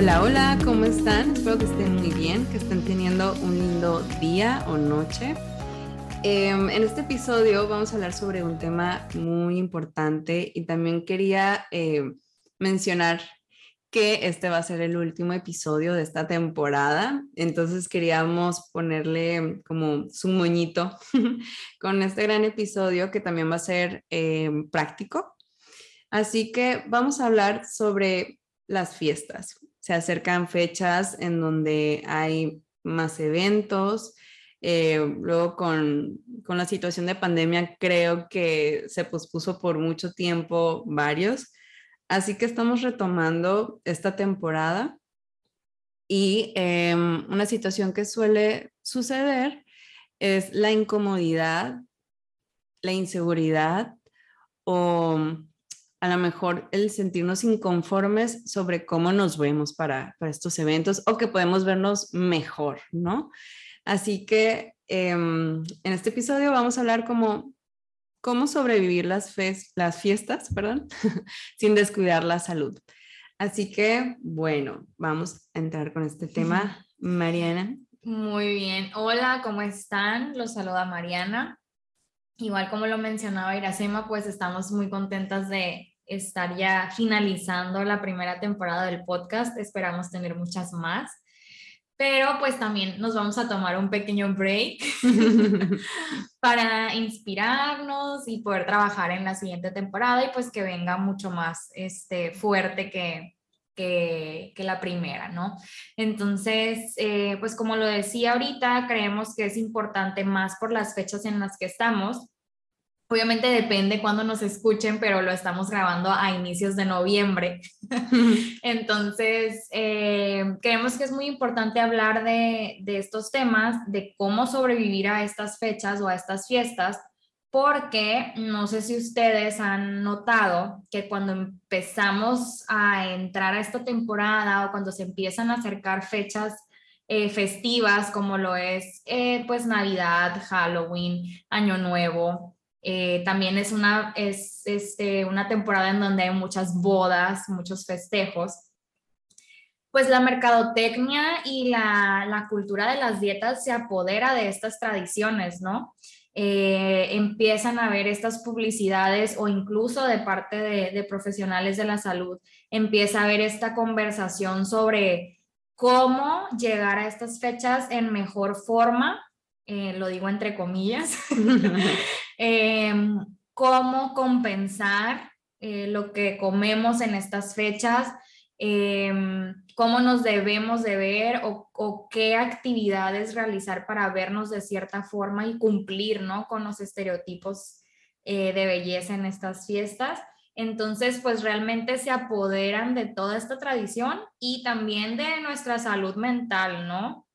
Hola, hola, ¿cómo están? Espero que estén muy bien, que estén teniendo un lindo día o noche. Em, en este episodio vamos a hablar sobre un tema muy importante y también quería em, mencionar que este va a ser el último episodio de esta temporada, entonces queríamos ponerle como su moñito con este gran episodio que también va a ser em, práctico. Así que vamos a hablar sobre las fiestas se acercan fechas en donde hay más eventos. Eh, luego con, con, la situación de pandemia creo que se pospuso por mucho tiempo varios. Así que estamos retomando esta temporada y em, una situación que suele suceder es la incomodidad, la inseguridad o a lo mejor el sentirnos inconformes sobre cómo nos vemos para, estos eventos o que podemos vernos mejor, ¿no? Así que em, en este episodio vamos a hablar como cómo sobrevivir las, las fiestas, perdón, sin descuidar la salud. Así que, bueno, vamos a entrar con este tema. Mariana. Muy bien. Hola, ¿cómo están? Los saluda Mariana. Igual como lo mencionaba Iracema, pues estamos muy contentas de, estar ya finalizando la primera temporada del podcast. Esperamos tener muchas más. Pero pues también nos vamos a tomar un pequeño break para inspirarnos y poder trabajar en la siguiente temporada y pues que venga mucho más este, fuerte que, que, la primera, ¿no? Entonces, eh, pues como lo decía ahorita, creemos que es importante más por las fechas en las que estamos Obviamente depende cuándo nos escuchen, pero lo estamos grabando a inicios de noviembre. Entonces, eh, creemos que es muy importante hablar de, de, estos temas, de cómo sobrevivir a estas fechas o a estas fiestas, porque no sé si ustedes han notado que cuando empezamos a entrar a esta temporada o cuando se empiezan a acercar fechas eh, festivas como lo es eh, pues Navidad, Halloween, Año Nuevo, eh, también es una, es, este, una temporada en donde hay muchas bodas, muchos festejos. Pues la mercadotecnia y la, la cultura de las dietas se apodera de estas tradiciones, ¿no? Eh, empiezan a ver estas publicidades o incluso de parte de, de, profesionales de la salud, empieza a haber esta conversación sobre cómo llegar a estas fechas en mejor forma, eh, lo digo entre comillas, Em, cómo compensar eh, lo que comemos en estas fechas, em, cómo nos debemos de ver o, qué actividades realizar para vernos de cierta forma y cumplir ¿no? con los estereotipos eh, de belleza en estas fiestas. Entonces, pues realmente se apoderan de toda esta tradición y también de nuestra salud mental, ¿no?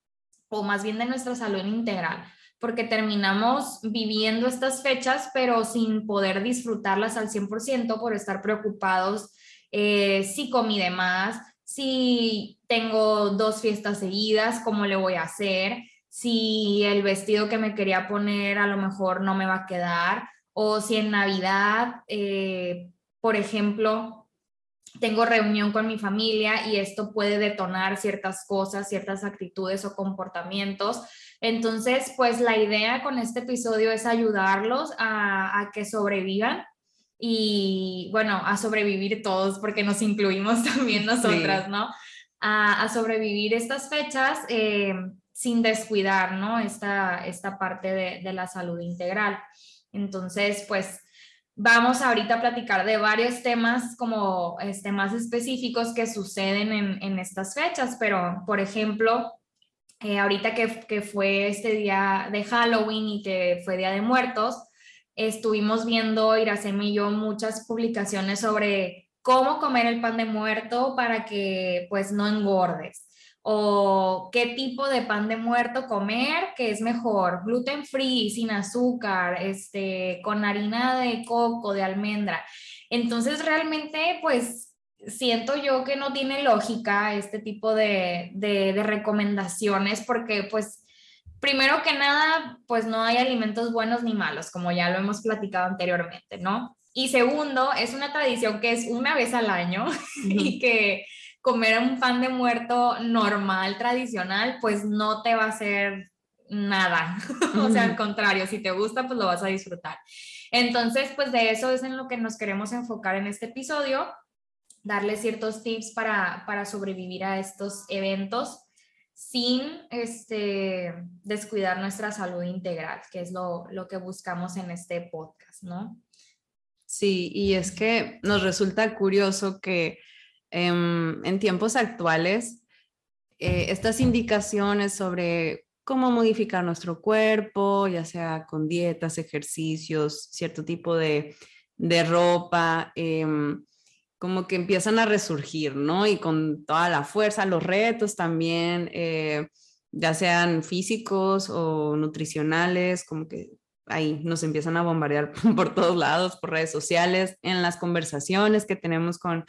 O más bien de nuestra salud integral porque terminamos viviendo estas fechas, pero sin poder disfrutarlas al 100% por estar preocupados eh, si comí de más, si tengo dos fiestas seguidas, cómo le voy a hacer, si el vestido que me quería poner a lo mejor no me va a quedar, o si en Navidad, eh, por ejemplo, tengo reunión con mi familia y esto puede detonar ciertas cosas, ciertas actitudes o comportamientos entonces, pues la idea con este episodio es ayudarlos a, que sobrevivan y, bueno, a sobrevivir todos, porque nos incluimos también nosotras, ¿no? A, sobrevivir estas fechas eh, sin descuidar, ¿no? Esta, esta parte de, la salud integral. Entonces, pues vamos ahorita a platicar de varios temas como este, más específicos que suceden en, en estas fechas, pero por ejemplo, eh, ahorita que, que, fue este día de Halloween y que fue Día de Muertos, estuvimos viendo, Iracema y yo, muchas publicaciones sobre cómo comer el pan de muerto para que pues no engordes o qué tipo de pan de muerto comer, que es mejor, gluten free, sin azúcar, este, con harina de coco, de almendra. Entonces realmente pues siento yo que no tiene lógica este tipo de, de, de recomendaciones porque pues primero que nada, pues no hay alimentos buenos ni malos, como ya lo hemos platicado anteriormente, ¿no? Y segundo, es una tradición que es una vez al año y que comer un pan de muerto normal, tradicional, pues no te va a hacer nada. o sea, al contrario, si te gusta, pues lo vas a disfrutar. Entonces, pues de eso es en lo que nos queremos enfocar en este episodio, darle ciertos tips para, para sobrevivir a estos eventos sin este, descuidar nuestra salud integral, que es lo, lo que buscamos en este podcast, ¿no? Sí, y es que nos resulta curioso que Em, en tiempos actuales, eh, estas indicaciones sobre cómo modificar nuestro cuerpo, ya sea con dietas, ejercicios, cierto tipo de, ropa, em, como que empiezan a resurgir, ¿no? Y con toda la fuerza, los retos también, eh, ya sean físicos o nutricionales, como que ahí nos empiezan a bombardear por todos lados, por redes sociales, en las conversaciones que tenemos con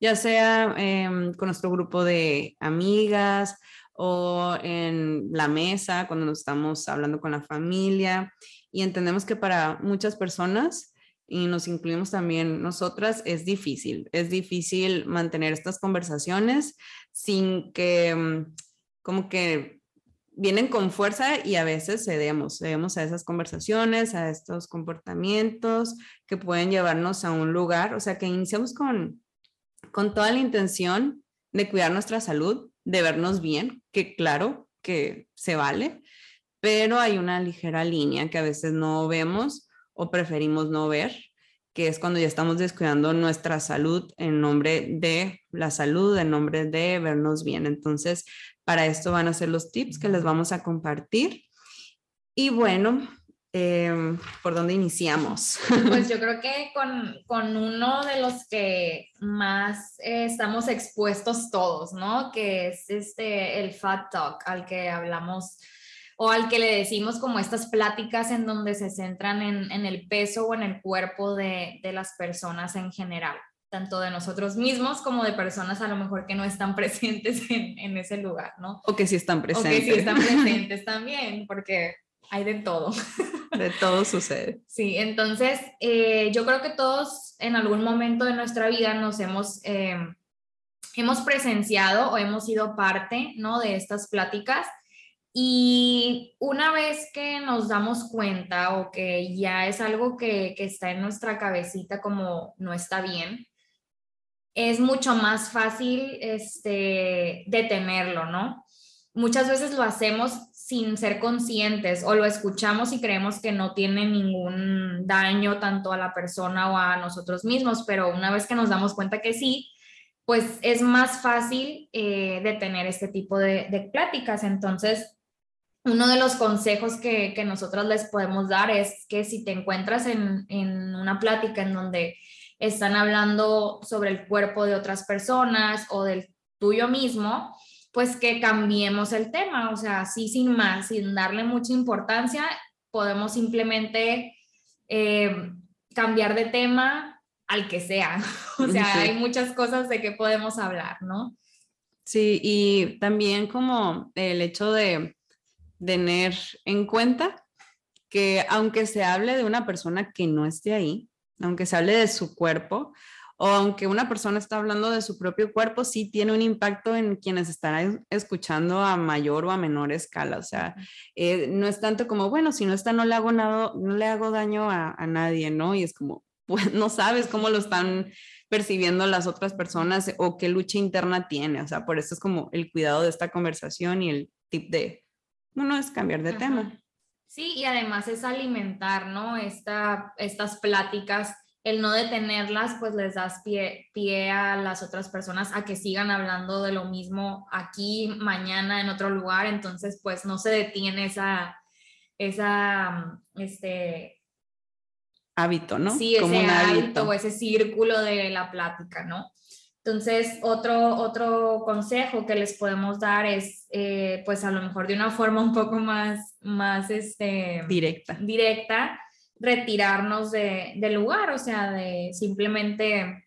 ya sea em, con nuestro grupo de amigas o en la mesa cuando nos estamos hablando con la familia. Y entendemos que para muchas personas, y nos incluimos también nosotras, es difícil. Es difícil mantener estas conversaciones sin que, em, como que vienen con fuerza y a veces cedemos, cedemos a esas conversaciones, a estos comportamientos que pueden llevarnos a un lugar, o sea, que iniciamos con con toda la intención de cuidar nuestra salud, de vernos bien, que claro que se vale, pero hay una ligera línea que a veces no vemos o preferimos no ver, que es cuando ya estamos descuidando nuestra salud en nombre de la salud, en nombre de vernos bien. Entonces, para esto van a ser los tips que les vamos a compartir. Y bueno, Em, ¿por dónde iniciamos? Pues yo creo que con, con uno de los que más eh, estamos expuestos todos, ¿no? Que es este, el Fat Talk, al que hablamos o al que le decimos como estas pláticas en donde se centran en, en el peso o en el cuerpo de, de las personas en general tanto de nosotros mismos como de personas a lo mejor que no están presentes en, en, ese lugar, ¿no? O que sí están presentes. O que sí están presentes también, porque hay de todo. De todo sucede. Sí, entonces eh, yo creo que todos en algún momento de nuestra vida nos hemos, eh, hemos presenciado o hemos sido parte ¿no? de estas pláticas y una vez que nos damos cuenta o que ya es algo que, que está en nuestra cabecita como no está bien, es mucho más fácil este, detenerlo, ¿no? Muchas veces lo hacemos sin ser conscientes o lo escuchamos y creemos que no tiene ningún daño tanto a la persona o a nosotros mismos, pero una vez que nos damos cuenta que sí, pues es más fácil eh, detener este tipo de, pláticas. Entonces, uno de los consejos que, que nosotros les podemos dar es que si te encuentras en, en una plática en donde están hablando sobre el cuerpo de otras personas o del tuyo mismo, pues que cambiemos el tema, o sea, así sin más, sin darle mucha importancia, podemos simplemente eh, cambiar de tema al que sea. O sea, hay muchas cosas de que podemos hablar, ¿no? Sí, y también como el hecho de tener en cuenta que aunque se hable de una persona que no esté ahí, aunque se hable de su cuerpo, o aunque una persona está hablando de su propio cuerpo, sí tiene un impacto en quienes están escuchando a mayor o a menor escala. O sea, eh, no es tanto como, bueno, si no está, no le hago nada, no le hago daño a, nadie, ¿no? Y es como, pues no sabes cómo lo están percibiendo las otras personas o qué lucha interna tiene. O sea, por eso es como el cuidado de esta conversación y el tip de, no, es cambiar de tema. Sí, y además es alimentar, ¿no? Esta, estas pláticas el no detenerlas, pues les das pie, pie, a las otras personas a que sigan hablando de lo mismo aquí, mañana, en otro lugar. Entonces, pues no se detiene esa, esa, este... Hábito, ¿no? Sí, ese hábito o ese círculo de la plática, ¿no? Entonces, otro, otro consejo que les podemos dar es, eh, pues a lo mejor de una forma un poco más, más este, directa. directa, retirarnos de, del lugar, o sea, de simplemente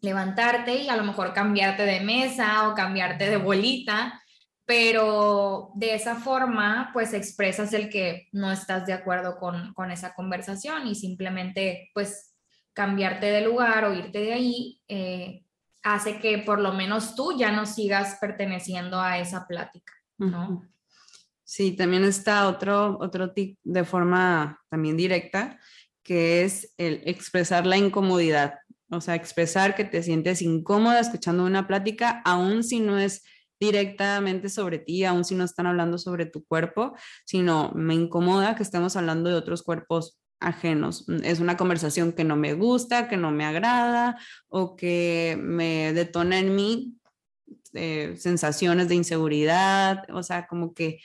levantarte y a lo mejor cambiarte de mesa o cambiarte de bolita, pero de esa forma, pues expresas el que no estás de acuerdo con, con esa conversación y simplemente, pues, cambiarte de lugar o irte de ahí. Eh, hace que por lo menos tú ya no sigas perteneciendo a esa plática, ¿no? Sí, también está otro, otro tip de forma también directa, que es el expresar la incomodidad, o sea, expresar que te sientes incómoda escuchando una plática, aun si no es directamente sobre ti, aun si no están hablando sobre tu cuerpo, sino me incomoda que estemos hablando de otros cuerpos ajenos. Mm, es una conversación que no me gusta, que no me agrada o que me detona en mí eh, sensaciones de inseguridad, o sea, como que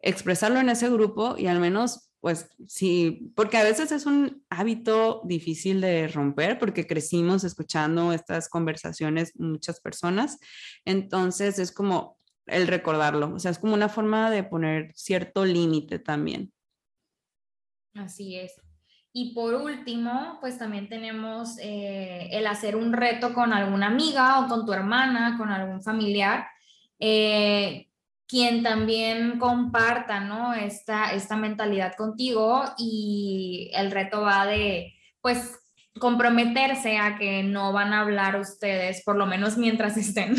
expresarlo en ese grupo y al menos, pues sí, porque a veces es un hábito difícil de romper porque crecimos escuchando estas conversaciones muchas personas, entonces es como el recordarlo, o sea, es como una forma de poner cierto límite también. Así es. Y por último, pues también tenemos eh, el hacer un reto con alguna amiga o con tu hermana, con algún familiar, eh, quien también comparta, ¿no? Esta, esta mentalidad contigo y el reto va de, pues, comprometerse a que no van a hablar ustedes, por lo menos mientras estén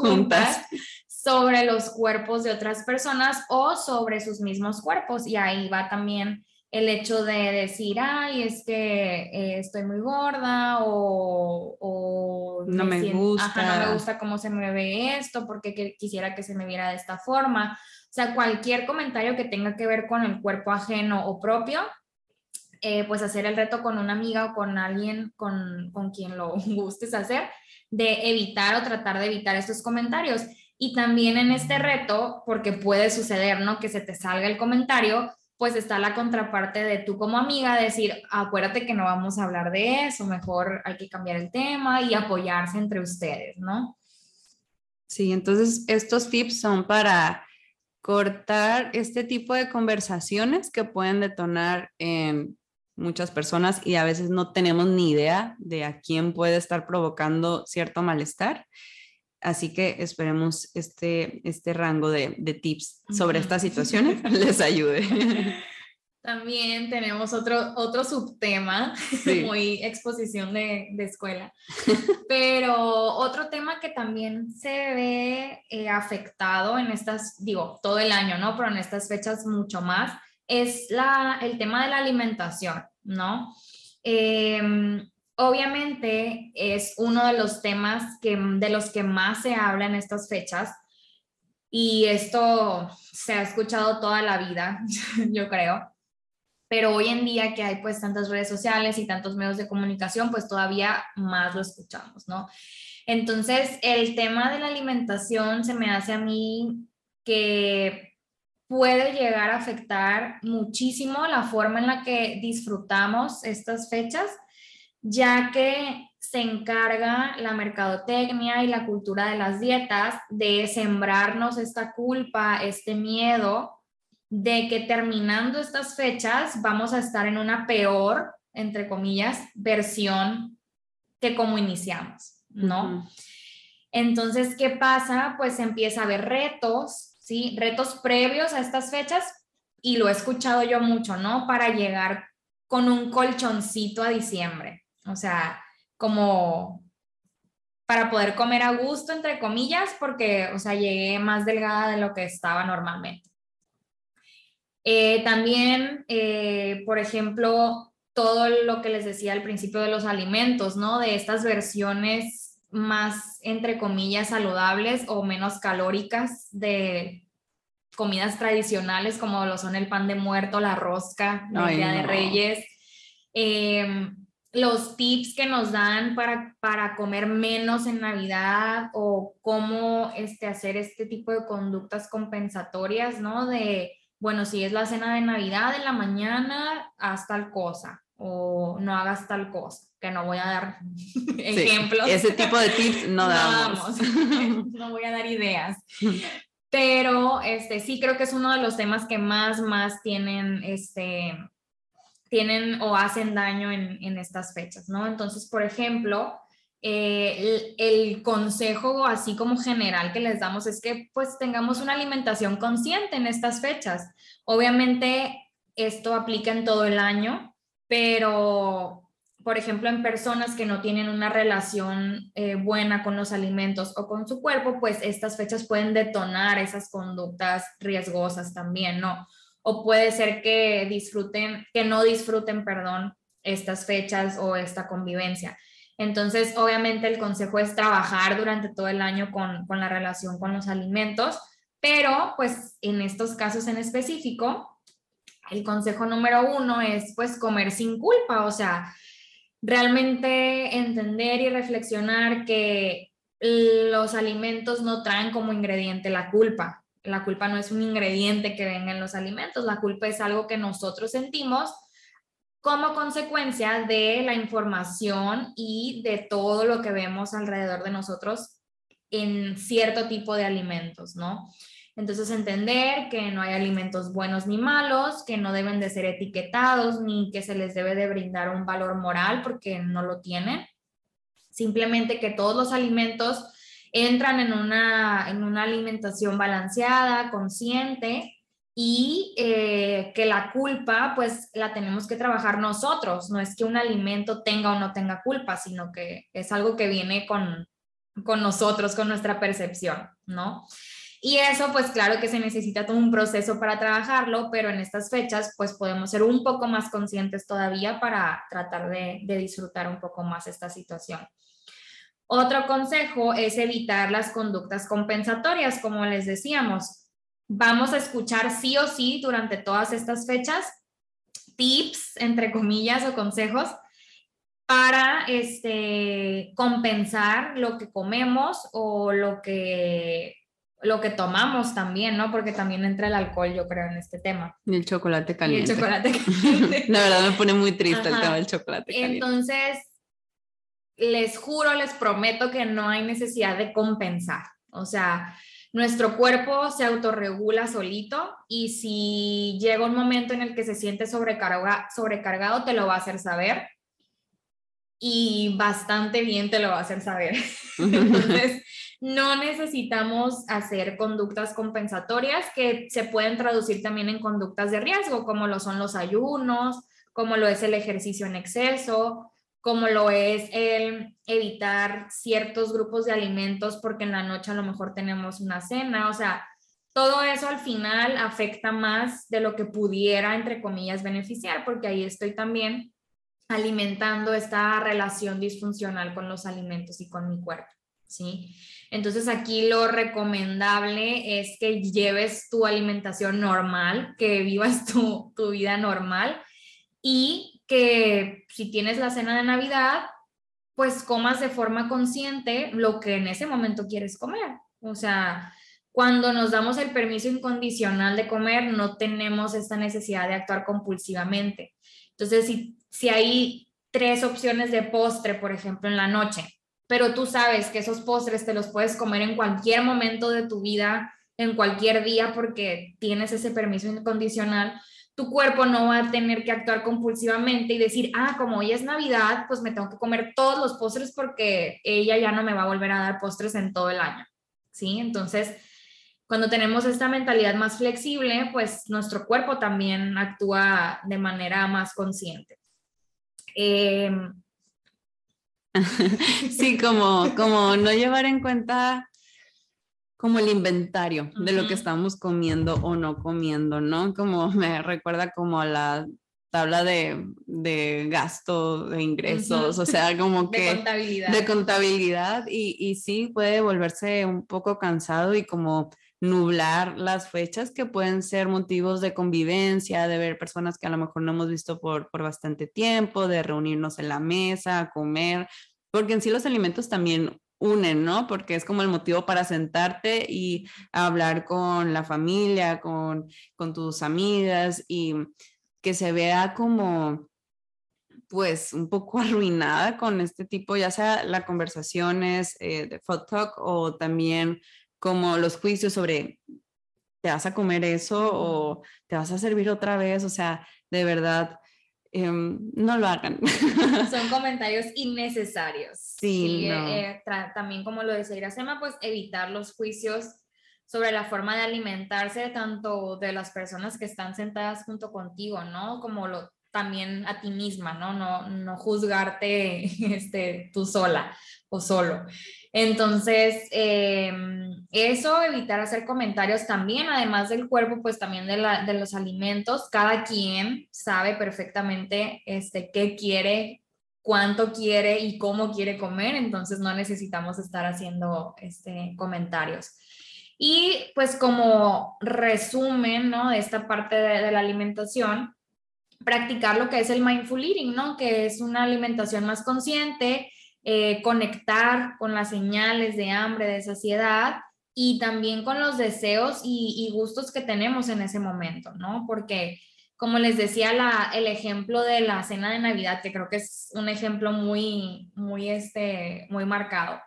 juntas, sobre los cuerpos de otras personas o sobre sus mismos cuerpos. Y ahí va también el hecho de decir, ay, es que eh, estoy muy gorda o, no me, gusta. no me gusta cómo se me ve esto, porque quisiera que se me viera de esta forma. O sea, cualquier comentario que tenga que ver con el cuerpo ajeno o propio, eh, pues hacer el reto con una amiga o con alguien con, con quien lo gustes hacer, de evitar o tratar de evitar estos comentarios. Y también en este reto, porque puede suceder, ¿no? Que se te salga el comentario, pues está la contraparte de tú como amiga, decir, acuérdate que no vamos a hablar de eso, mejor hay que cambiar el tema y apoyarse entre ustedes, ¿no? Sí, entonces estos tips son para cortar este tipo de conversaciones que pueden detonar en muchas personas y a veces no tenemos ni idea de a quién puede estar provocando cierto malestar. Así que esperemos este, este rango de, tips sobre estas situaciones les ayude. También tenemos otro, otro subtema, muy exposición de, escuela, pero otro tema que también se ve eh, afectado en estas, digo, todo el año, ¿no? Pero en estas fechas mucho más, es la, el tema de la alimentación, ¿no? Em, obviamente es uno de los temas que, de los que más se habla en estas fechas y esto se ha escuchado toda la vida, yo creo. Pero hoy en día que hay pues tantas redes sociales y tantos medios de comunicación, pues todavía más lo escuchamos, ¿no? Entonces, el tema de la alimentación se me hace a mí que puede llegar a afectar muchísimo la forma en la que disfrutamos estas fechas ya que se encarga la mercadotecnia y la cultura de las dietas de sembrarnos esta culpa, este miedo de que terminando estas fechas vamos a estar en una peor, entre comillas, versión que como iniciamos, ¿no? Entonces, ¿qué pasa? Pues empieza a haber retos, ¿sí? Retos previos a estas fechas y lo he escuchado yo mucho, ¿no? Para llegar con un colchoncito a diciembre. O sea, como para poder comer a gusto, entre comillas, porque, o sea, llegué más delgada de lo que estaba normalmente. Eh, también, eh, por ejemplo, todo lo que les decía al principio de los alimentos, ¿no? De estas versiones más, entre comillas, saludables o menos calóricas de comidas tradicionales como lo son el pan de muerto, la rosca, la idea de reyes. Eh, los tips que nos dan para, para comer menos en Navidad o cómo este, hacer este tipo de conductas compensatorias, ¿no? De, bueno, si es la cena de Navidad en la mañana, haz tal cosa, o no hagas tal cosa, que no voy a dar ejemplos. ese tipo de tips no, damos. no voy a dar ideas. Pero este, sí creo que es uno de los temas que más, más tienen, este, tienen o hacen daño en, estas fechas, ¿no? Entonces, por ejemplo, eh, el, el, consejo así como general que les damos es que pues tengamos una alimentación consciente en estas fechas. Obviamente esto aplica en todo el año, pero por ejemplo, en personas que no tienen una relación eh, buena con los alimentos o con su cuerpo, pues estas fechas pueden detonar esas conductas riesgosas también, ¿no? O puede ser que disfruten, que no disfruten, perdón, estas fechas o esta convivencia. Entonces, obviamente el consejo es trabajar durante todo el año con, con la relación con los alimentos, pero pues en estos casos en específico, el consejo número uno es pues comer sin culpa, o sea, realmente entender y reflexionar que los alimentos no traen como ingrediente la culpa. La culpa no es un ingrediente que venga en los alimentos, la culpa es algo que nosotros sentimos como consecuencia de la información y de todo lo que vemos alrededor de nosotros en cierto tipo de alimentos, ¿no? Entonces, entender que no hay alimentos buenos ni malos, que no deben de ser etiquetados, ni que se les debe de brindar un valor moral porque no lo tienen. Simplemente que todos los alimentos entran en una, en una alimentación balanceada, consciente, y eh, que la culpa pues la tenemos que trabajar nosotros, no es que un alimento tenga o no tenga culpa, sino que es algo que viene con, con nosotros, con nuestra percepción, ¿no? Y eso, pues claro que se necesita todo un proceso para trabajarlo, pero en estas fechas, pues podemos ser un poco más conscientes todavía para tratar de, disfrutar un poco más esta situación. Otro consejo es evitar las conductas compensatorias, como les decíamos. Vamos a escuchar sí o sí durante todas estas fechas tips, entre comillas, o consejos para este, compensar lo que comemos o lo que lo que tomamos también, ¿no? Porque también entra el alcohol, yo creo, en este tema. Y el chocolate caliente. Y el chocolate caliente. La verdad me pone muy triste el tema del chocolate caliente. Entonces, les juro, les prometo que no hay necesidad de compensar. O sea, nuestro cuerpo se autorregula solito y si llega un momento en el que se siente sobrecarga, sobrecargado, te lo va a hacer saber y bastante bien te lo va a hacer saber. Entonces, no necesitamos hacer conductas compensatorias que se pueden traducir también en conductas de riesgo, como lo son los ayunos, como lo es el ejercicio en exceso, como lo es el evitar ciertos grupos de alimentos porque en la noche a lo mejor tenemos una cena, o sea, todo eso al final afecta más de lo que pudiera, entre comillas, beneficiar, porque ahí estoy también alimentando esta relación disfuncional con los alimentos y con mi cuerpo, ¿sí? Entonces aquí lo recomendable es que lleves tu alimentación normal, que vivas tu, vida normal y que si tienes la cena de Navidad, pues comas de forma consciente lo que en ese momento quieres comer. O sea, cuando nos damos el permiso incondicional de comer, no tenemos esta necesidad de actuar compulsivamente. Entonces, si, si hay tres opciones de postre, por ejemplo, en la noche, pero tú sabes que esos postres te los puedes comer en cualquier momento de tu vida, en cualquier día, porque tienes ese permiso incondicional, tu cuerpo no va a tener que actuar compulsivamente y decir, ah, como hoy es Navidad, pues me tengo que comer todos los postres porque ella ya no me va a volver a dar postres en todo el año. ¿Sí? Entonces, cuando tenemos esta mentalidad más flexible, pues nuestro cuerpo también actúa de manera más consciente. Eh, sí, como, como no llevar en cuenta como el inventario de lo que estamos comiendo o no comiendo, ¿no? Como me recuerda como a la tabla de, de gasto, de ingresos, o sea, como que... De contabilidad. De contabilidad y, y sí puede volverse un poco cansado y como nublar las fechas que pueden ser motivos de convivencia, de ver personas que a lo mejor no hemos visto por, por bastante tiempo, de reunirnos en la mesa, comer, porque en sí los alimentos también unen, ¿no? Porque es como el motivo para sentarte y hablar con la familia, con, con tus amigas y que se vea como pues un poco arruinada con este tipo, ya sea las conversaciones eh, de food talk o también como los juicios sobre te vas a comer eso o te vas a servir otra vez, o sea, de verdad, em, no lo hagan. Son comentarios innecesarios. Sí, eh, también como lo decía Iracema, pues evitar los juicios sobre la forma de alimentarse tanto de las personas que están sentadas junto contigo, ¿no? Como lo, también a ti misma, ¿no? No, no juzgarte este, tú sola o solo. Entonces, em, eso, evitar hacer comentarios también, además del cuerpo, pues también de, la, de los alimentos. Cada quien sabe perfectamente este, qué quiere, cuánto quiere y cómo quiere comer, entonces no necesitamos estar haciendo este, comentarios. Y pues como resumen, ¿no? De esta parte de, la alimentación, practicar lo que es el mindful eating, ¿no? Que es una alimentación más consciente, eh, conectar con las señales de hambre, de saciedad y también con los deseos y, gustos que tenemos en ese momento, ¿no? Porque, como les decía, el ejemplo de la cena de Navidad, que creo que es un ejemplo muy, muy, este, muy marcado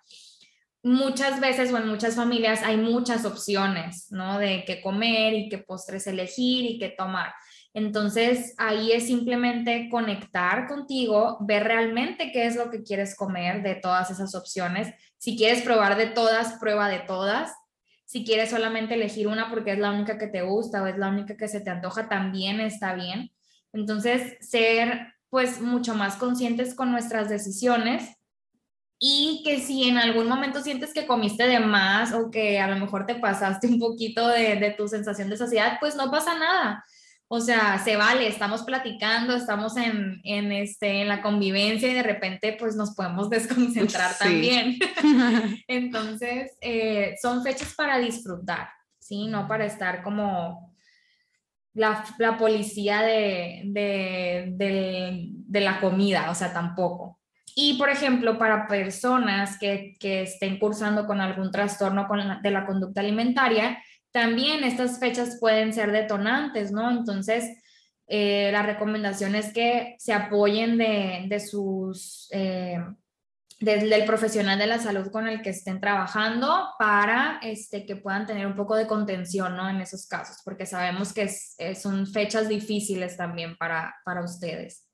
muchas veces o en muchas familias hay muchas opciones, ¿no? De qué comer y qué postres elegir y qué tomar. Entonces, ahí es simplemente conectar contigo, ver realmente qué es lo que quieres comer de todas esas opciones. Si quieres probar de todas, prueba de todas. Si quieres solamente elegir una porque es la única que te gusta o es la única que se te antoja, también está bien. Entonces, ser pues mucho más conscientes con nuestras decisiones y que si en algún momento sientes que comiste de más o que a lo mejor te pasaste un poquito de, tu sensación de saciedad, pues no pasa nada. O sea, se vale, estamos platicando, estamos en, este, en la convivencia y de repente pues nos podemos desconcentrar también. Entonces, eh, son fechas para disfrutar, ¿sí? No para estar como la, policía de, de la comida, o sea, tampoco. Y, por ejemplo, para personas que, que estén cursando con algún trastorno con de la conducta alimentaria, también estas fechas pueden ser detonantes, ¿no? Entonces, eh, la recomendación es que se apoyen de, de sus eh, desde el profesional de la salud con el que estén trabajando para este, que puedan tener un poco de contención ¿no? en esos casos, porque sabemos que es, son fechas difíciles también para, para ustedes.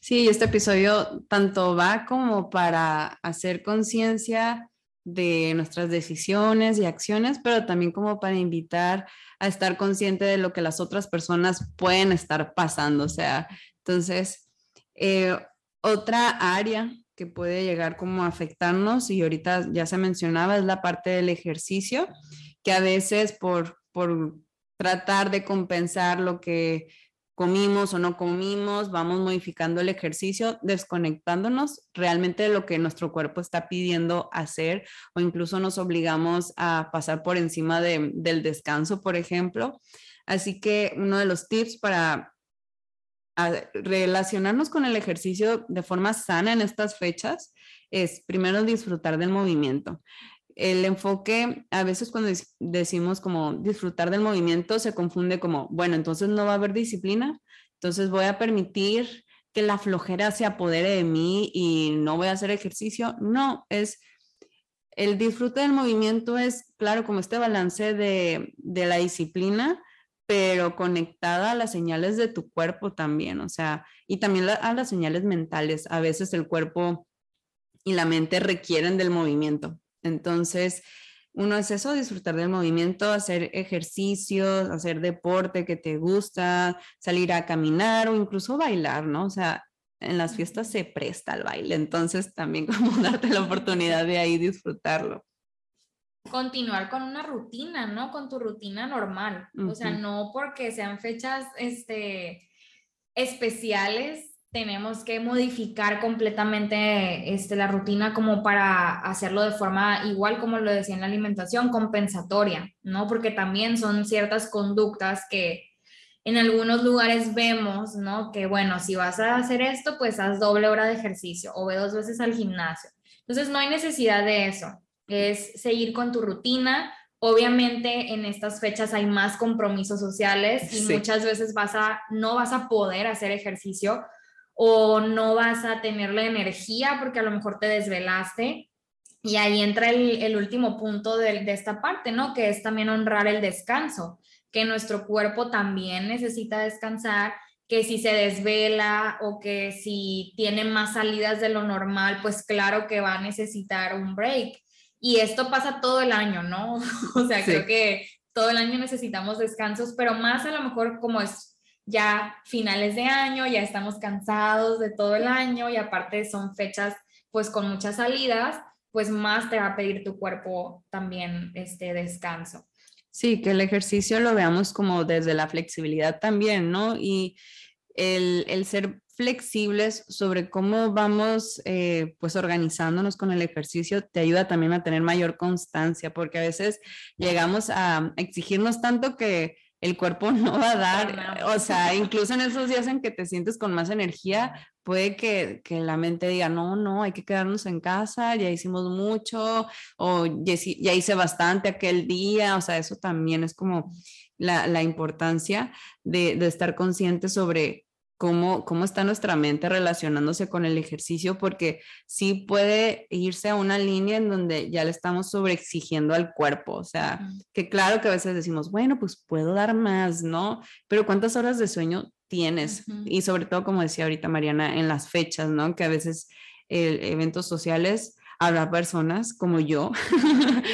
Sí, este episodio tanto va como para hacer conciencia de nuestras decisiones y acciones, pero también como para invitar a estar consciente de lo que las otras personas pueden estar pasando. O sea, entonces, eh, otra área que puede llegar como a afectarnos y ahorita ya se mencionaba es la parte del ejercicio, que a veces por, por tratar de compensar lo que comimos o no comimos, vamos modificando el ejercicio, desconectándonos realmente de lo que nuestro cuerpo está pidiendo hacer o incluso nos obligamos a pasar por encima de, del descanso, por ejemplo. Así que uno de los tips para relacionarnos con el ejercicio de forma sana en estas fechas es primero disfrutar del movimiento. El enfoque, a veces cuando decimos como disfrutar del movimiento, se confunde como, bueno, entonces no va a haber disciplina, entonces voy a permitir que la flojera se apodere de mí y no voy a hacer ejercicio. No, es el disfrute del movimiento es, claro, como este balance de, de la disciplina, pero conectada a las señales de tu cuerpo también, o sea, y también a las señales mentales. A veces el cuerpo y la mente requieren del movimiento. Entonces, uno es eso, disfrutar del movimiento, hacer ejercicios, hacer deporte que te gusta, salir a caminar o incluso bailar, ¿no? O sea, en las fiestas se presta el baile, entonces también como darte la oportunidad de ahí disfrutarlo continuar con una rutina, ¿no? Con tu rutina normal. O sea, no porque sean fechas este, especiales, tenemos que modificar completamente este, la rutina como para hacerlo de forma igual como lo decía en la alimentación, compensatoria, ¿no? Porque también son ciertas conductas que en algunos lugares vemos, ¿no? Que bueno, si vas a hacer esto, pues haz doble hora de ejercicio o ve dos veces al gimnasio. Entonces no hay necesidad de eso es seguir con tu rutina. Obviamente en estas fechas hay más compromisos sociales y muchas veces vas a, no vas a poder hacer ejercicio o no vas a tener la energía porque a lo mejor te desvelaste. Y ahí entra el, último punto de, de, esta parte, ¿no? Que es también honrar el descanso, que nuestro cuerpo también necesita descansar, que si se desvela o que si tiene más salidas de lo normal, pues claro que va a necesitar un break. Y esto pasa todo el año, ¿no? o sea, creo que todo el año necesitamos descansos, pero más a lo mejor como es ya finales de año, ya estamos cansados de todo el año y aparte son fechas pues con muchas salidas, pues más te va a pedir tu cuerpo también este descanso. Sí, que el ejercicio lo veamos como desde la flexibilidad también, ¿no? Y el, el ser flexibles sobre cómo vamos eh, pues organizándonos con el ejercicio te ayuda también a tener mayor constancia, porque a veces llegamos a exigirnos tanto que el cuerpo no va a dar, o sea, incluso en esos días en que te sientes con más energía, puede que, que, la mente diga, no, no, hay que quedarnos en casa, ya hicimos mucho, o ya, ya hice bastante aquel día, o sea, eso también es como la, la importancia de, de estar consciente sobre cómo, cómo está nuestra mente relacionándose con el ejercicio, porque sí puede irse a una línea en donde ya le estamos sobreexigiendo al cuerpo. O sea, que claro que a veces decimos, bueno, pues puedo dar más, ¿no? Pero ¿cuántas horas de sueño tienes? Y sobre todo, como decía ahorita Mariana, en las fechas, ¿no? Que a veces eh, eventos sociales habrá personas como yo,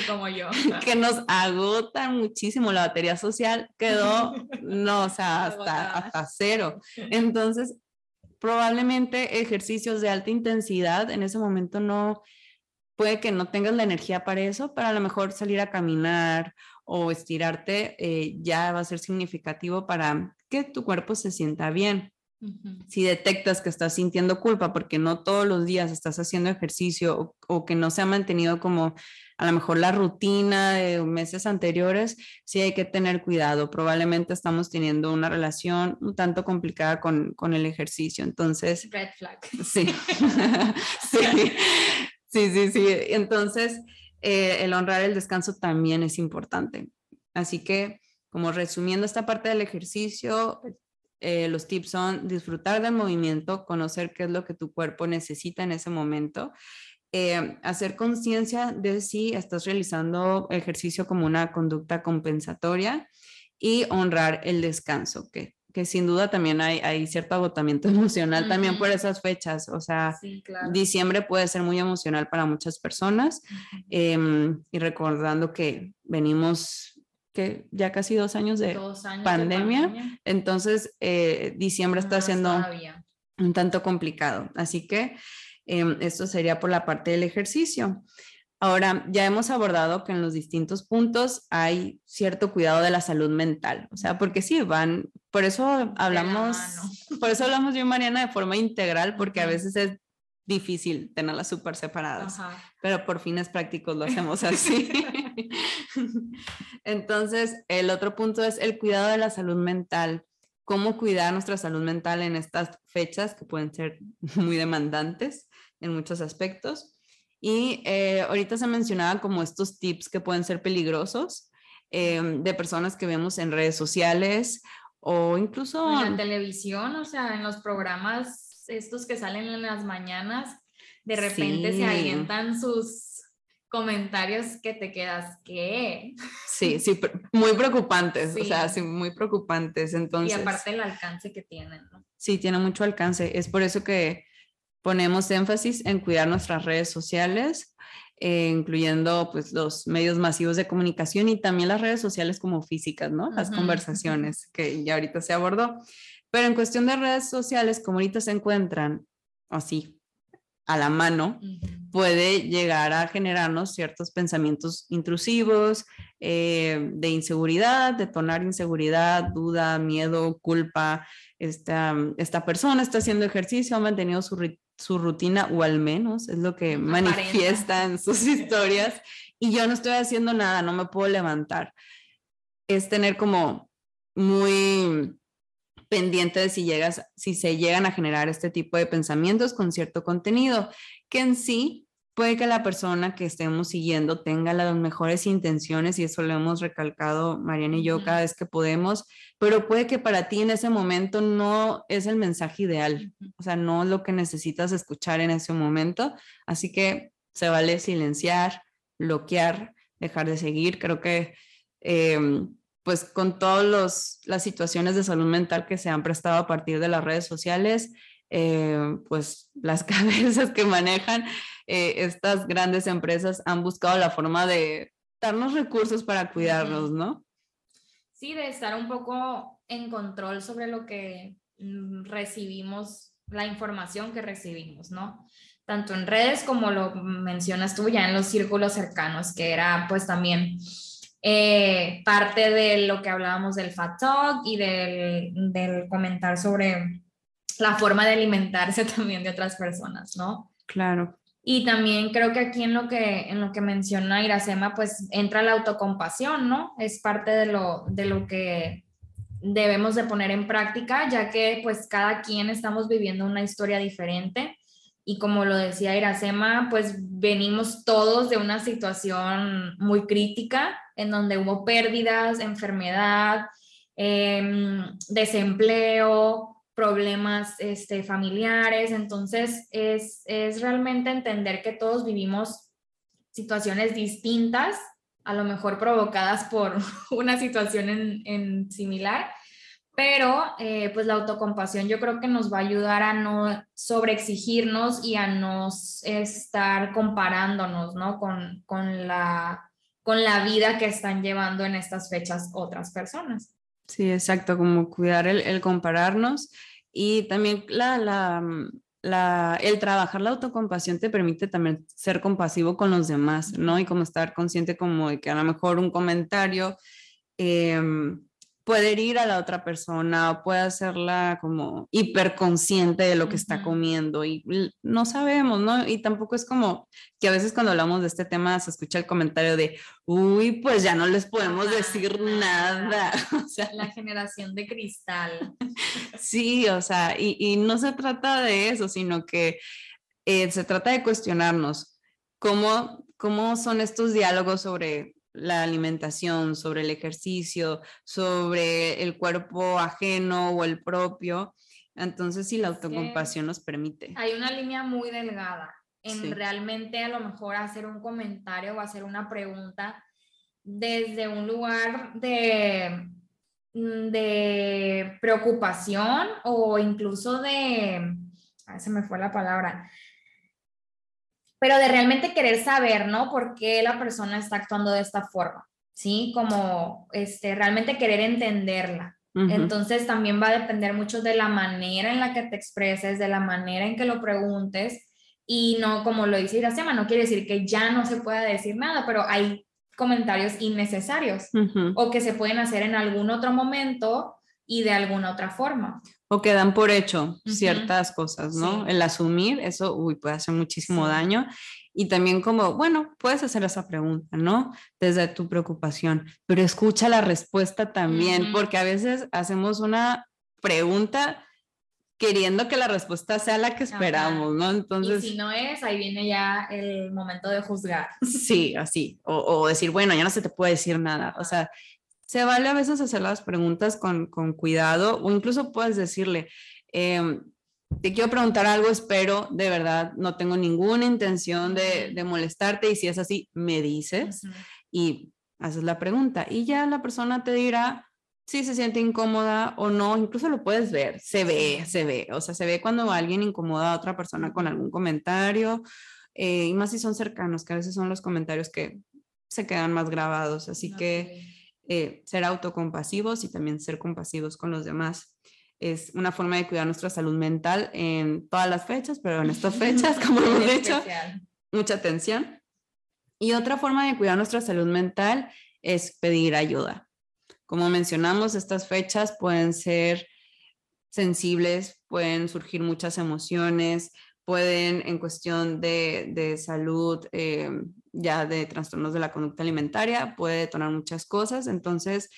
como yo, que nos agotan muchísimo. La batería social quedó, no, o sea, hasta, hasta cero. Entonces, probablemente ejercicios de alta intensidad en ese momento no, puede que no tengas la energía para eso, pero a lo mejor salir a caminar o estirarte eh, ya va a ser significativo para que tu cuerpo se sienta bien. Si detectas que estás sintiendo culpa porque no todos los días estás haciendo ejercicio o, que no se ha mantenido como a lo mejor la rutina de meses anteriores, sí hay que tener cuidado. Probablemente estamos teniendo una relación un tanto complicada con, con el ejercicio. Entonces... Red flag. Sí. sí. sí, sí, sí. Entonces, eh, el honrar el descanso también es importante. Así que, como resumiendo esta parte del ejercicio, eh, los tips son disfrutar del movimiento, conocer qué es lo que tu cuerpo necesita en ese momento, eh, hacer conciencia de si estás realizando ejercicio como una conducta compensatoria y honrar el descanso, que, que sin duda también hay, hay cierto agotamiento emocional también por esas fechas. O sea, diciembre puede ser muy emocional para muchas personas em, y recordando que venimos que ya casi dos años de, pandemia, entonces eh, diciembre está siendo un tanto complicado. Así que em, esto sería por la parte del ejercicio. Ahora, ya hemos abordado que en los distintos puntos hay cierto cuidado de la salud mental, o sea, porque sí, van, por eso hablamos, por eso hablamos yo y Mariana de forma integral, porque a veces es difícil tenerlas súper separadas, pero por fines prácticos lo hacemos así. Entonces, el otro punto es el cuidado de la salud mental. Cómo cuidar nuestra salud mental en estas fechas que pueden ser muy demandantes en muchos aspectos. Y eh, ahorita se mencionaba como estos tips que pueden ser peligrosos em, de personas que vemos en redes sociales o incluso en la televisión, o sea, en los programas estos que salen en las mañanas, de repente se alientan sus comentarios que te quedas, ¿qué? Sí, sí, muy preocupantes, o sea, sí, muy preocupantes. Entonces, y aparte el alcance que tienen, ¿no? Sí, tiene mucho alcance. Es por eso que ponemos énfasis en cuidar nuestras redes sociales, eh, incluyendo pues los medios masivos de comunicación y también las redes sociales como físicas, ¿no? Las conversaciones que ya ahorita se abordó. Pero en cuestión de redes sociales, como ahorita se encuentran así a la mano, puede llegar a generarnos ciertos pensamientos intrusivos, eh, de inseguridad, detonar inseguridad, duda, miedo, culpa. Esta, esta persona está haciendo ejercicio, ha mantenido su, su rutina, o al menos es lo que manifiesta en sus historias, y yo no estoy haciendo nada, no me puedo levantar. Es tener como muy pendiente de si llegas, si se llegan a generar este tipo de pensamientos con cierto contenido, que en sí puede que la persona que estemos siguiendo tenga las mejores intenciones y eso lo hemos recalcado Mariana y yo cada vez que podemos, pero puede que para ti en ese momento no es el mensaje ideal, o sea, no lo que necesitas escuchar en ese momento, así que se vale silenciar, bloquear, dejar de seguir, creo que em, pues con todas las situaciones de salud mental que se han prestado a partir de las redes sociales, eh, pues las cabezas que manejan eh, estas grandes empresas han buscado la forma de darnos recursos para cuidarnos, ¿no? Sí, de estar un poco en control sobre lo que mm, recibimos, la información que recibimos, ¿no? Tanto en redes como lo mencionas tú ya en los círculos cercanos, que era pues también eh, parte de lo que hablábamos del fat talk y del, del comentar sobre la forma de alimentarse también de otras personas, ¿no? Claro. Y también creo que aquí en lo que, en lo que menciona Iracema, pues entra la autocompasión, ¿no? Es parte de lo, de lo que debemos de poner en práctica, ya que pues cada quien estamos viviendo una historia diferente y como lo decía Iracema, pues venimos todos de una situación muy crítica en donde hubo pérdidas, enfermedad, em, desempleo, problemas este, familiares. Entonces, es, es realmente entender que todos vivimos situaciones distintas, a lo mejor provocadas por una situación en, en similar, pero eh, pues la autocompasión yo creo que nos va a ayudar a no sobreexigirnos y a no estar comparándonos, ¿no? Con, con, la, con la vida que están llevando en estas fechas otras personas. Sí, exacto, como cuidar el, el compararnos y también la, la, la, el trabajar la autocompasión te permite también ser compasivo con los demás, ¿no? Y como estar consciente como de que a lo mejor un comentario eh, puede herir a la otra persona o puede hacerla como hiperconsciente de lo que está comiendo y no sabemos, ¿no? Y tampoco es como que a veces cuando hablamos de este tema se escucha el comentario de, uy, pues ya no les podemos decir nada. O sea, la generación de cristal. Sí, o sea, y, y no se trata de eso, sino que eh, se trata de cuestionarnos cómo, cómo son estos diálogos sobre la alimentación, sobre el ejercicio, sobre el cuerpo ajeno o el propio. Entonces, si la autocompasión nos permite. Hay una línea muy delgada en realmente a lo mejor hacer un comentario o hacer una pregunta desde un lugar de, mm, de preocupación o incluso de, se me fue la palabra, pero de realmente querer saber, ¿no? ¿Por qué la persona está actuando de esta forma? ¿Sí? Como este, realmente querer entenderla. Entonces también va a depender mucho de la manera en la que te expreses, de la manera en que lo preguntes y no, como lo dice Iracema, no quiere decir que ya no se pueda decir nada, pero hay comentarios innecesarios o que se pueden hacer en algún otro momento y de alguna otra forma. O que dan por hecho ciertas cosas, ¿no? El asumir, eso, uy, puede hacer muchísimo daño. Y también como, bueno, puedes hacer esa pregunta, ¿no? Desde tu preocupación, pero escucha la respuesta también, porque a veces hacemos una pregunta queriendo que la respuesta sea la que esperamos, ¿no? Entonces... Y si no es, ahí viene ya el momento de juzgar. Sí, así, o, o decir, bueno, ya no se te puede decir nada, o sea, se vale a veces hacer las preguntas con, con cuidado o incluso puedes decirle, em, te quiero preguntar algo, espero, de verdad, no tengo ninguna intención de, de molestarte y si es así, me dices y haces la pregunta y ya la persona te dirá si se siente incómoda o no, incluso lo puedes ver, se ve, se ve, o sea, se ve cuando alguien incomoda a otra persona con algún comentario eh, y más si son cercanos, que a veces son los comentarios que se quedan más grabados, así que eh, ser autocompasivos y también ser compasivos con los demás. Es una forma de cuidar nuestra salud mental en todas las fechas, pero en estas fechas, como hemos dicho, mucha atención. Y otra forma de cuidar nuestra salud mental es pedir ayuda. Como mencionamos, estas fechas pueden ser sensibles, pueden surgir muchas emociones, pueden en cuestión de, de salud eh, ya de trastornos de la conducta alimentaria, puede detonar muchas cosas. Entonces,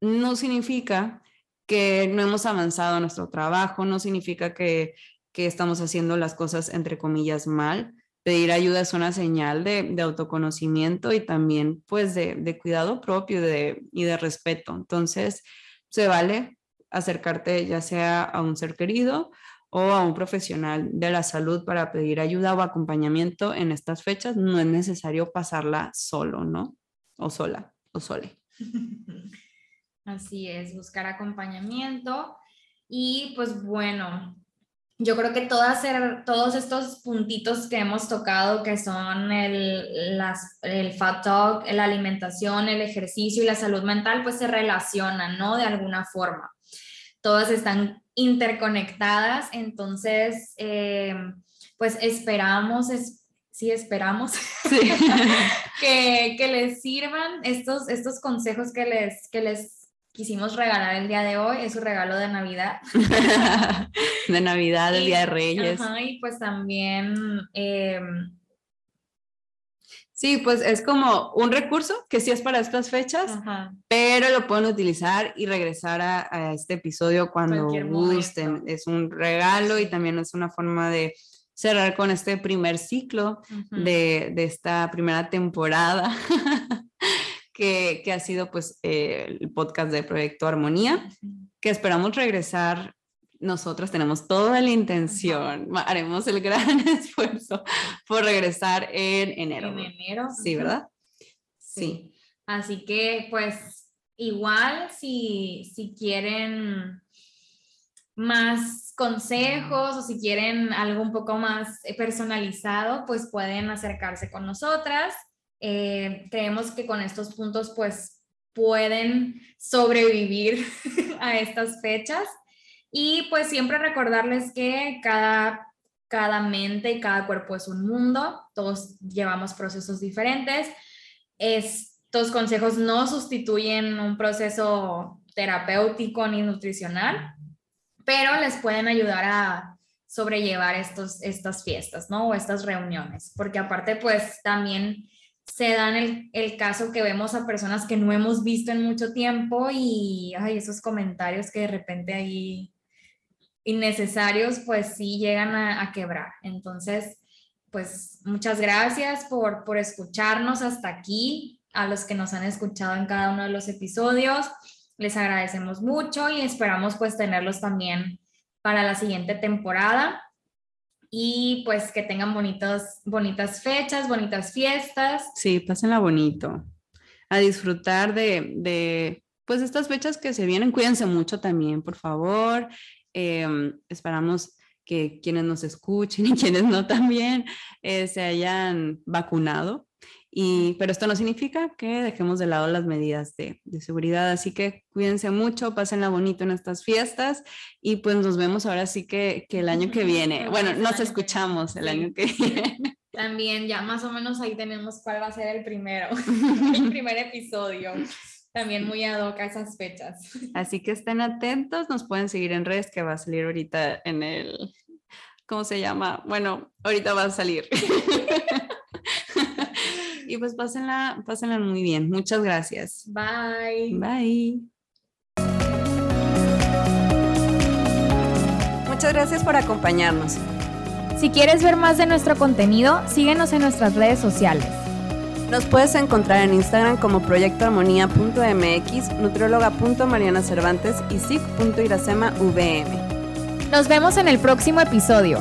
no significa que no hemos avanzado en nuestro trabajo, no significa que, que estamos haciendo las cosas entre comillas mal, pedir ayuda es una señal de, autoconocimiento y también pues de, cuidado propio y de respeto. Entonces, se vale acercarte ya sea a un ser querido o a un profesional de la salud para pedir ayuda o acompañamiento en estas fechas. No es necesario pasarla solo, ¿no? O sola o sole. Así es, buscar acompañamiento. Y pues bueno, yo creo que todas, todos estos puntitos que hemos tocado, que son el, las, el fat talk, la alimentación, el ejercicio y la salud mental, pues se relacionan, ¿no? De alguna forma. Todas están interconectadas, entonces, eh, pues esperamos, es, sí esperamos que, que, les sirvan estos, estos consejos que les, que les quisimos regalar el día de hoy, es su regalo de Navidad. de Navidad, el Día de Reyes. y pues también... Em, sí, pues es como un recurso que sí es para estas fechas, pero lo pueden utilizar y regresar a, este episodio cuando gusten. Es un regalo y también es una forma de cerrar con este primer ciclo de, de, esta primera temporada que, ha sido pues eh, el podcast de Proyecto Armonía, que esperamos regresar. Nosotros tenemos toda la intención, haremos el gran esfuerzo por regresar en enero. En enero. Sí, ¿verdad? Sí. Así que pues igual si, si quieren más consejos o si quieren algo un poco más personalizado, pues pueden acercarse con nosotras. Eh, creemos que con estos puntos pues pueden sobrevivir a estas fechas y pues siempre recordarles que cada, cada mente y cada cuerpo es un mundo, todos llevamos procesos diferentes. Estos consejos no sustituyen un proceso terapéutico ni nutricional, pero les pueden ayudar a sobrellevar estos, estas fiestas, ¿no? O estas reuniones, porque aparte pues también se dan el, el, caso que vemos a personas que no hemos visto en mucho tiempo y ay, esos comentarios que de repente ahí innecesarios, pues sí llegan a, quebrar. Entonces, pues muchas gracias por, por escucharnos hasta aquí, a los que nos han escuchado en cada uno de los episodios. Les agradecemos mucho y esperamos pues tenerlos también para la siguiente temporada y pues que tengan bonitas bonitas fechas, bonitas fiestas. Sí, pásenla bonito. A disfrutar de pues estas fechas que se vienen. Cuídense mucho también, por favor. Em, esperamos que quienes nos escuchen y quienes no también eh, se hayan vacunado y, pero esto no significa que dejemos de lado las medidas de, de, seguridad, así que cuídense mucho, pásenla bonito en estas fiestas y pues nos vemos ahora sí que, que el año que viene. Bueno, nos escuchamos el año que viene. También ya más o menos ahí tenemos cuál va a ser el primero, el primer episodio. También muy ad hoc a esas fechas. Así que estén atentos, nos pueden seguir en redes que va a salir ahorita en el, ¿cómo se llama? Bueno, ahorita va a salir. y pues pásenla, pásenla muy bien. Muchas gracias. Bye. Bye. Muchas gracias por acompañarnos. Si quieres ver más de nuestro contenido, síguenos en nuestras redes sociales. Nos puedes encontrar en Instagram como proyectoarmonía.mx, nutrióloga.mariana Cervantes y sic.iracema.vm. Nos vemos en el próximo episodio.